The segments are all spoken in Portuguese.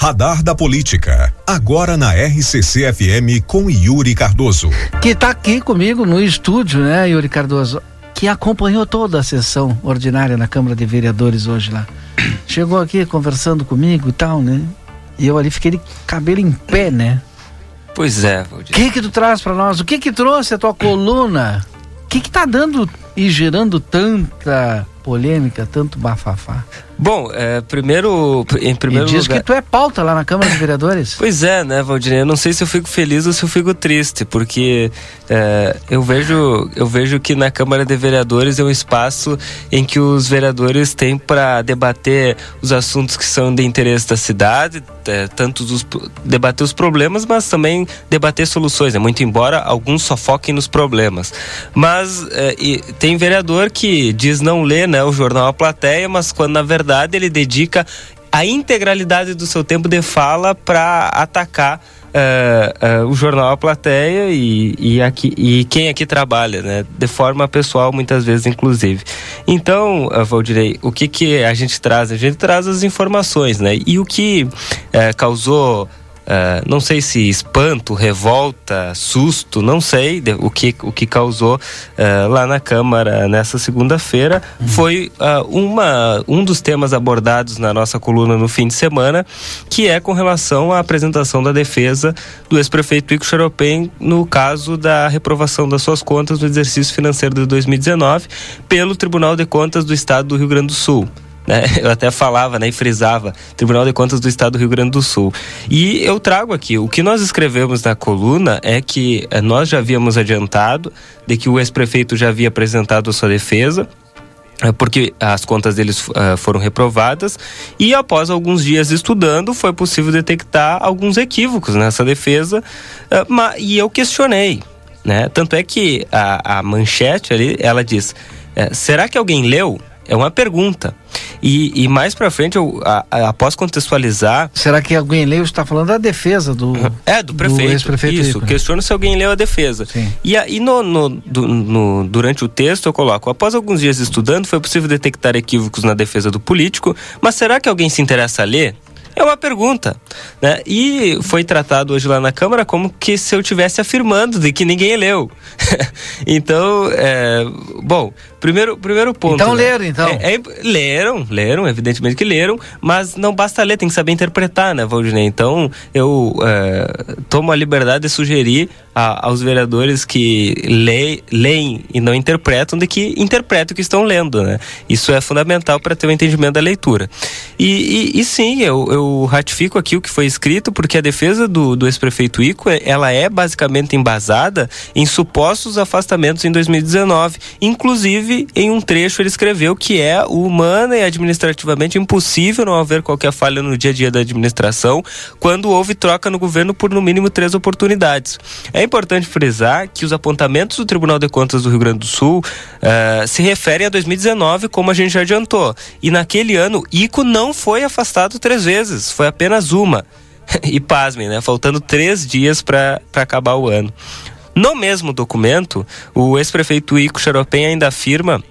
Radar da Política, agora na RCC FM com Yuri Cardoso. Que está aqui comigo no estúdio, né, Yuri Cardoso? Que acompanhou toda a sessão ordinária na Câmara de Vereadores hoje lá. Chegou aqui conversando comigo e tal, né? E eu ali fiquei de cabelo em pé, né? Pois é, O que que tu traz para nós? O que que trouxe a tua coluna? O que que tá dando e gerando tanta polêmica, tanto bafafá? Bom, é, primeiro, em primeiro e diz lugar... que tu é pauta lá na Câmara de Vereadores. Pois é, né, Valdinei? Eu não sei se eu fico feliz ou se eu fico triste, porque é, eu, vejo, eu vejo que na Câmara de Vereadores é um espaço em que os vereadores têm para debater os assuntos que são de interesse da cidade, é, tanto os, debater os problemas, mas também debater soluções. Né? Muito embora alguns só foquem nos problemas. Mas é, tem vereador que diz não ler né, o jornal A Plateia, mas quando na verdade, ele dedica a integralidade do seu tempo de fala para atacar uh, uh, o jornal A Plateia e, e, aqui, e quem aqui trabalha, né? De forma pessoal, muitas vezes, inclusive. Então, uh, Valdirei, o que, que a gente traz? A gente traz as informações, né? E o que causou Uh, não sei se espanto, revolta, susto, não sei o, que, o que causou uh, lá na Câmara nessa segunda-feira. Uhum. Foi uh, uma, um dos temas abordados na nossa coluna no fim de semana, que é com relação à apresentação da defesa do ex-prefeito Ico Xaropem no caso da reprovação das suas contas no exercício financeiro de 2019 pelo Tribunal de Contas do Estado do Rio Grande do Sul né? Eu até falava, né, e frisava, Tribunal de Contas do Estado do Rio Grande do Sul. E eu trago aqui, o que nós escrevemos na coluna é que eh, nós já havíamos adiantado de que o ex-prefeito já havia apresentado a sua defesa, eh, porque as contas deles uh, foram reprovadas e após alguns dias estudando foi possível detectar alguns equívocos nessa defesa uh, ma, e eu questionei, né? Tanto é que a, a manchete ali ela diz: será que alguém leu? É uma pergunta. E, e mais para frente, eu, a, a, após contextualizar. Será que alguém leu? Está falando da defesa do. É, do prefeito. Do Isso, questiono se alguém leu a defesa. Sim. E aí, no, no, no, durante o texto, eu coloco: após alguns dias estudando, foi possível detectar equívocos na defesa do político, mas será que alguém se interessa a ler? É uma pergunta, né? E foi tratado hoje lá na Câmara como que se eu tivesse afirmando de que ninguém leu. então, é, bom, primeiro, primeiro ponto. Então né? leram, então. É, é, leram, leram, evidentemente que leram, mas não basta ler, tem que saber interpretar, né, Valdinei? Então, eu é, tomo a liberdade de sugerir a, aos vereadores que le, leem e não interpretam de que interpretem o que estão lendo, né? Isso é fundamental para ter o um entendimento da leitura. E, e, e sim, eu, eu ratifico aqui o que foi escrito, porque a defesa do, do ex-prefeito Ico, ela é basicamente embasada em supostos afastamentos em 2019, inclusive Inclusive, em um trecho ele escreveu que é humana e administrativamente impossível não haver qualquer falha no dia a dia da administração quando houve troca no governo por no mínimo três oportunidades. É importante frisar que os apontamentos do Tribunal de Contas do Rio Grande do Sul uh, se referem a 2019, como a gente já adiantou. E naquele ano, ICO não foi afastado três vezes, foi apenas uma. e pasmem, né? Faltando três dias para acabar o ano. No mesmo documento, o ex-prefeito Ico Xaropem ainda afirma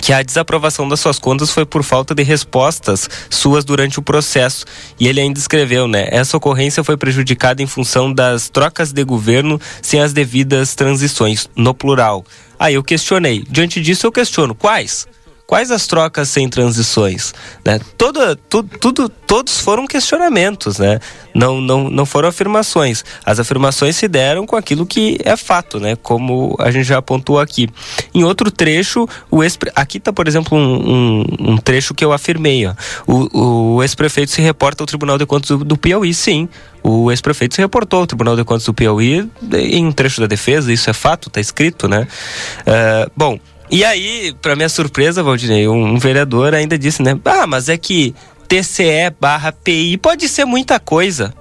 que a desaprovação das suas contas foi por falta de respostas suas durante o processo. E ele ainda escreveu, né? Essa ocorrência foi prejudicada em função das trocas de governo sem as devidas transições, no plural. Aí eu questionei. Diante disso, eu questiono quais? Quais as trocas sem transições? Né? Toda, tu, tudo, todos foram questionamentos, né? Não, não, não foram afirmações. As afirmações se deram com aquilo que é fato, né? Como a gente já apontou aqui. Em outro trecho, o ex aqui está, por exemplo, um, um, um, trecho que eu afirmei. Ó. O, o ex-prefeito se reporta ao Tribunal de Contas do, do Piauí, sim. O ex-prefeito se reportou ao Tribunal de Contas do Piauí em um trecho da defesa, isso é fato, está escrito, né? Uh, bom, e aí, para minha surpresa, Valdinei, um, vereador ainda disse, né? Ah, mas é que TCE barra PI pode ser muita coisa.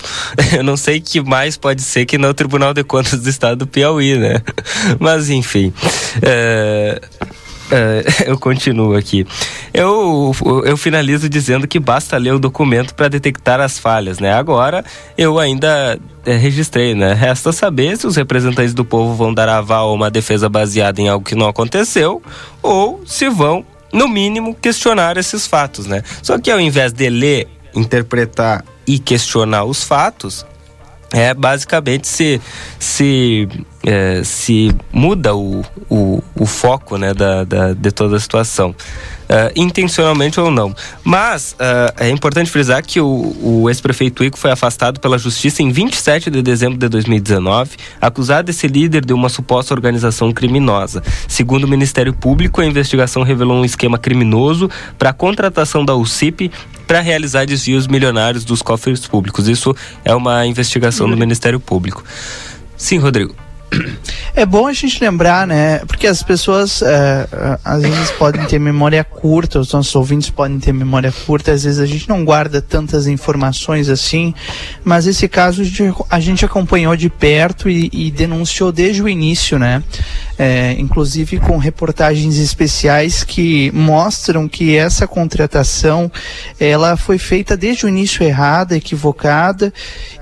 Eu não sei que mais pode ser que no Tribunal de Contas do Estado do Piauí, né? Mas enfim. É... Uh, eu continuo aqui. Eu, eu finalizo dizendo que basta ler o documento para detectar as falhas, né? Agora eu ainda é, registrei, né? Resta saber se os representantes do povo vão dar aval a uma defesa baseada em algo que não aconteceu ou se vão, no mínimo, questionar esses fatos, né? Só que ao invés de ler, interpretar e questionar os fatos, é basicamente se se é, se muda o, o, o foco né, da, da, de toda a situação uh, intencionalmente ou não. Mas uh, é importante frisar que o, o ex-prefeito Ico foi afastado pela justiça em 27 de dezembro de 2019, acusado de ser líder de uma suposta organização criminosa. Segundo o Ministério Público, a investigação revelou um esquema criminoso para a contratação da UCIP para realizar desvios milionários dos cofres públicos. Isso é uma investigação do Ministério Público. Sim, Rodrigo. É bom a gente lembrar, né? Porque as pessoas é, às vezes podem ter memória curta, os nossos ouvintes podem ter memória curta, às vezes a gente não guarda tantas informações assim, mas esse caso a gente acompanhou de perto e, e denunciou desde o início, né? É, inclusive com reportagens especiais que mostram que essa contratação ela foi feita desde o início errada, equivocada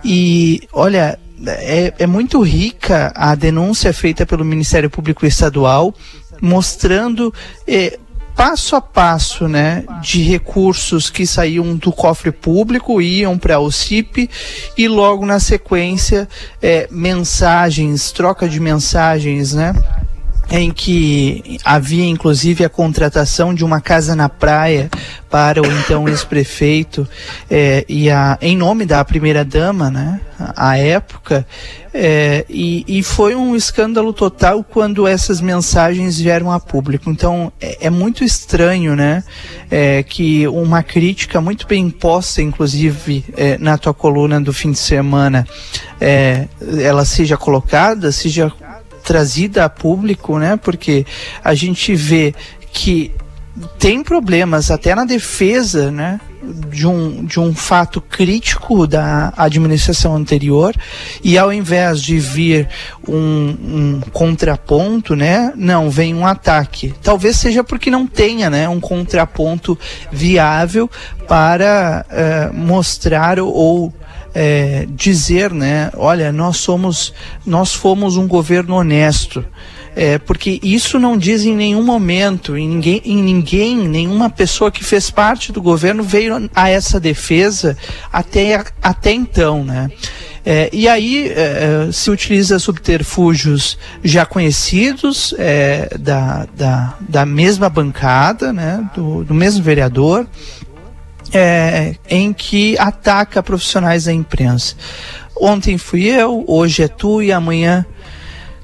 e olha é, é muito rica a denúncia feita pelo Ministério Público Estadual, mostrando é, passo a passo, né, de recursos que saíam do cofre público, iam para o CIP e logo na sequência é, mensagens, troca de mensagens, né, em que havia inclusive a contratação de uma casa na praia para o então ex-prefeito é, e a, em nome da primeira dama, né, à época, é, e, e, foi um escândalo total quando essas mensagens vieram a público. Então é, é muito estranho, né, é, que uma crítica muito bem posta, inclusive é, na tua coluna do fim de semana, é, ela seja colocada, seja trazida a público, né? Porque a gente vê que tem problemas até na defesa, né? De um, de um fato crítico da administração anterior e ao invés de vir um, um, contraponto, né, não vem um ataque. Talvez seja porque não tenha, né, um contraponto viável para uh, mostrar ou é, dizer, né, olha, nós somos, nós fomos um governo honesto. É, porque isso não diz em nenhum momento, em ninguém, em ninguém, nenhuma pessoa que fez parte do governo veio a essa defesa até, até então, né? É, e aí é, é se utiliza subterfúgios já conhecidos é, da, da, da mesma bancada, né, do, do mesmo vereador, é, em que ataca profissionais da imprensa. Ontem fui eu, hoje é tu e amanhã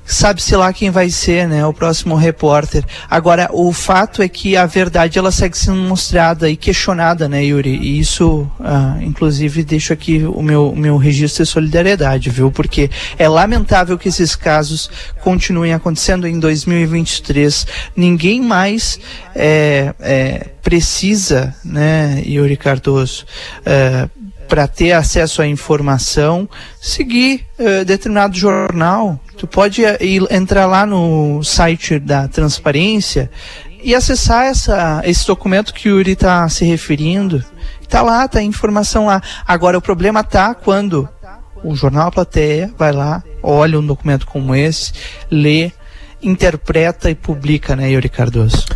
sabe-se lá quem vai ser, né, o próximo repórter. Agora, o fato é que a verdade ela segue sendo mostrada e questionada, né, Yuri? E isso, ah, inclusive, deixo aqui o meu, meu registro de solidariedade, viu? Porque é lamentável que esses casos continuem acontecendo em 2023. Ninguém mais é, é, precisa, né, Yuri Cardoso, é, para ter acesso à informação, seguir uh, determinado jornal. Tu pode eh, ir, entrar lá no site da transparência e acessar essa, esse documento que o Yuri está se referindo. Está lá, está a informação lá. Agora, o problema está quando o jornal A Plateia vai lá, olha um documento como esse, lê, interpreta e publica, né, Yuri Cardoso?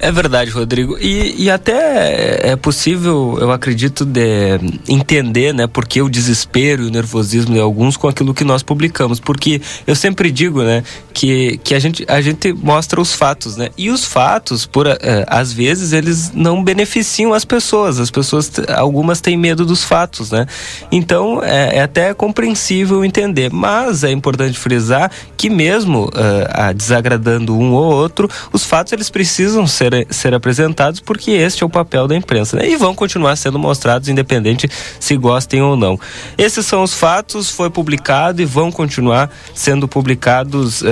É verdade, Rodrigo. E, e até é possível, eu acredito, de entender, né, porque o desespero e o nervosismo de alguns com aquilo que nós publicamos. Porque eu sempre digo, né, que, que a, gente, a gente mostra os fatos, né? E os fatos, por é, às vezes, eles não beneficiam as pessoas. As pessoas, algumas têm medo dos fatos, né? Então, é, é até compreensível entender. Mas é importante frisar que mesmo uh, desagradando um ou outro, os fatos eles precisam ser ser, ser apresentados, porque este é o papel da imprensa. Né? E vão continuar sendo mostrados, independente se gostem ou não. Esses são os fatos, foi publicado e vão continuar sendo publicados. Uh,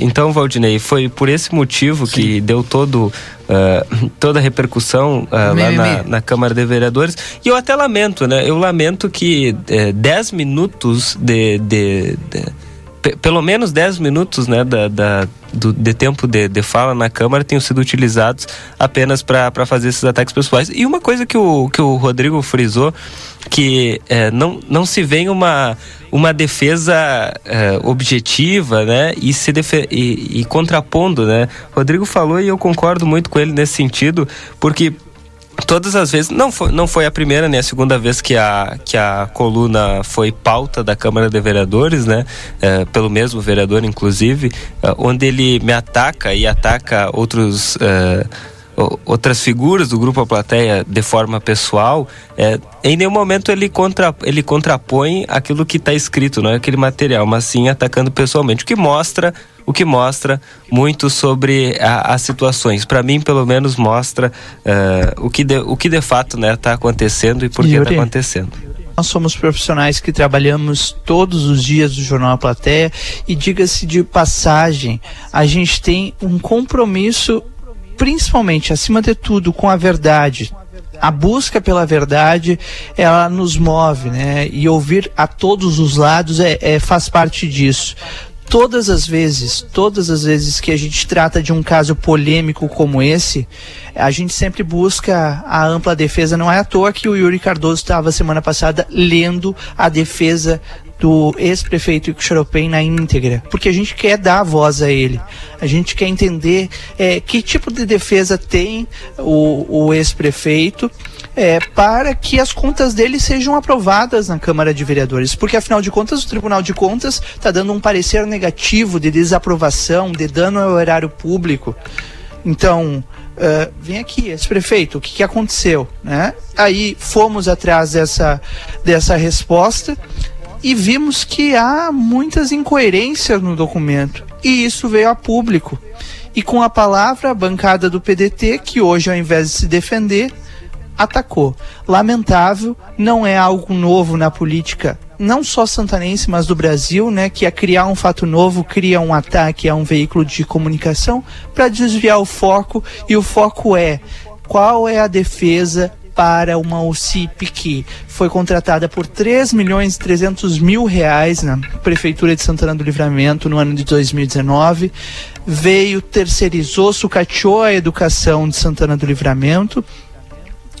então, Valdinei, foi por esse motivo Sim. que deu todo. Uh, toda a repercussão uh, lá na, na, Câmara de Vereadores. E eu até lamento, né? Eu lamento que 10 minutos de, de, de pelo menos 10 minutos né, da, da do, de tempo de, de fala na Câmara tenham sido utilizados apenas para fazer esses ataques pessoais. E uma coisa que o, que o Rodrigo frisou, que é, não, não se vê uma, uma defesa é, objetiva né, e, se e, e contrapondo. Né? Rodrigo falou e eu concordo muito com ele nesse sentido, porque todas as vezes, não foi, não foi a primeira nem a segunda vez que a, que a coluna foi pauta da Câmara de Vereadores, né? É, pelo mesmo vereador, inclusive, é, onde ele me ataca e ataca outros. É, outras figuras do grupo A Plateia de forma pessoal, é, em nenhum momento ele, contra, ele contrapõe aquilo que está escrito, não é aquele material, mas sim atacando pessoalmente, o que mostra o que mostra muito sobre a, as situações. Para mim, pelo menos, mostra uh, o, que de, o que de fato está né, tá acontecendo e por que está acontecendo. Nós somos profissionais que trabalhamos todos os dias do Jornal A Plateia e diga-se de passagem, a gente tem um compromisso, principalmente, acima de tudo, com a verdade a busca pela verdade ela nos move, né? E ouvir a todos os lados é, é, faz parte disso todas as vezes, todas as vezes que a gente trata de um caso polêmico como esse, a gente sempre busca a ampla defesa. Não é à toa que o Yuri Cardoso estava semana passada lendo a defesa do ex-prefeito Xaropem na íntegra, porque a gente quer dar voz a ele, a gente quer entender é, que tipo de defesa tem o, o ex-prefeito é, para que as contas dele sejam aprovadas na Câmara de Vereadores, porque afinal de contas o Tribunal de Contas está dando um parecer negativo de desaprovação, de dano ao erário público. Então, uh, vem aqui, esse prefeito, o que, que aconteceu? Né? Aí fomos atrás dessa, dessa resposta e vimos que há muitas incoerências no documento. E isso veio a público. E com a palavra, a bancada do PDT, que hoje, ao invés de se defender, atacou. Lamentável, não é algo novo na política, não só santanense, mas do Brasil, né, que é criar um fato novo, cria um ataque a um veículo de comunicação para desviar o foco, e o foco é qual é a defesa para uma OCIP que foi contratada por 3 milhões e 300 mil reais na Prefeitura de Santana do Livramento no ano de 2019. Veio, terceirizou, sucateou a educação de Santana do Livramento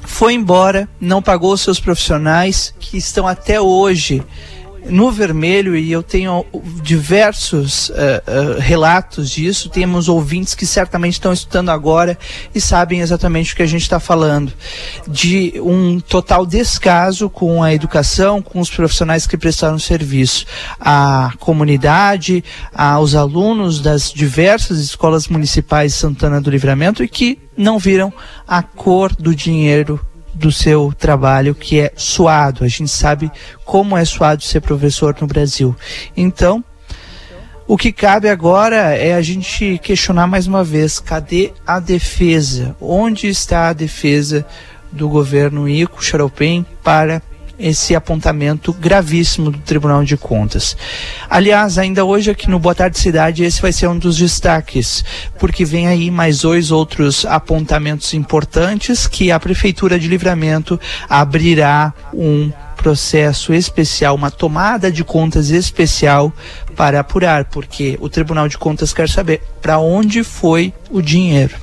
foi embora, não pagou seus profissionais que estão até hoje no vermelho e eu tenho diversos uh, uh, relatos disso. Temos ouvintes que certamente estão estudando agora e sabem exatamente o que a gente está falando. De um total descaso com a educação, com os profissionais que prestaram serviço. A comunidade, aos alunos das diversas escolas municipais Santana do Livramento e que não viram a cor do dinheiro do seu trabalho que é suado. A gente sabe como é suado ser professor no Brasil. Então, o que cabe agora é a gente questionar mais uma vez: cadê a defesa? Onde está a defesa do governo Ico Xaropem para esse apontamento gravíssimo do Tribunal de Contas. Aliás, ainda hoje aqui no Boa Tarde Cidade, esse vai ser um dos destaques, porque vem aí mais dois outros apontamentos importantes que a Prefeitura de Livramento abrirá um processo especial, uma tomada de contas especial para apurar, porque o Tribunal de Contas quer saber para onde foi o dinheiro.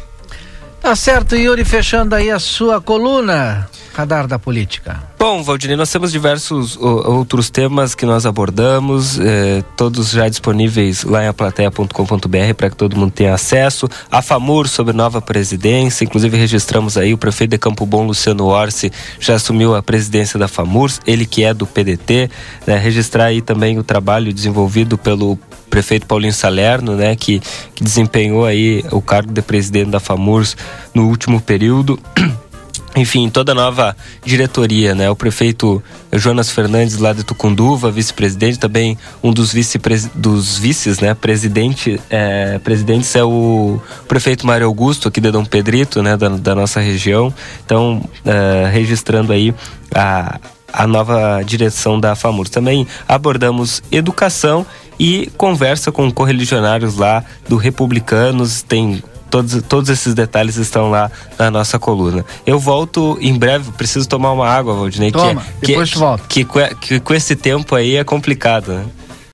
Tá certo, Yuri, fechando aí a sua coluna. Radar da Política. Bom, Valdinei, nós temos diversos outros temas que nós abordamos, eh, todos já disponíveis lá em aplateia.com.br para que todo mundo tenha acesso. A FAMUR sobre nova presidência, inclusive registramos aí o prefeito de Campo Bom, Luciano Orsi, já assumiu a presidência da FAMUR, ele que é do PDT, né, registrar aí também o trabalho desenvolvido pelo prefeito Paulinho Salerno, né, que, que desempenhou aí o cargo de presidente da FAMURS no último período. enfim, toda a nova diretoria, né? O prefeito Jonas Fernandes lá de Tucunduva, vice-presidente, também um dos vice dos vices, né? Presidente, é, presidentes é o prefeito Mário Augusto aqui de Dom Pedrito, né? Da, da nossa região. Então, é, registrando aí a, a nova direção da FAMUR. Também abordamos educação e conversa com correligionários lá do Republicanos, tem Todos, todos esses detalhes estão lá na nossa coluna. Eu volto em breve, preciso tomar uma água, Valdinei. Toma, que, depois que, volta. Que, que, que, com esse tempo aí é complicado, né?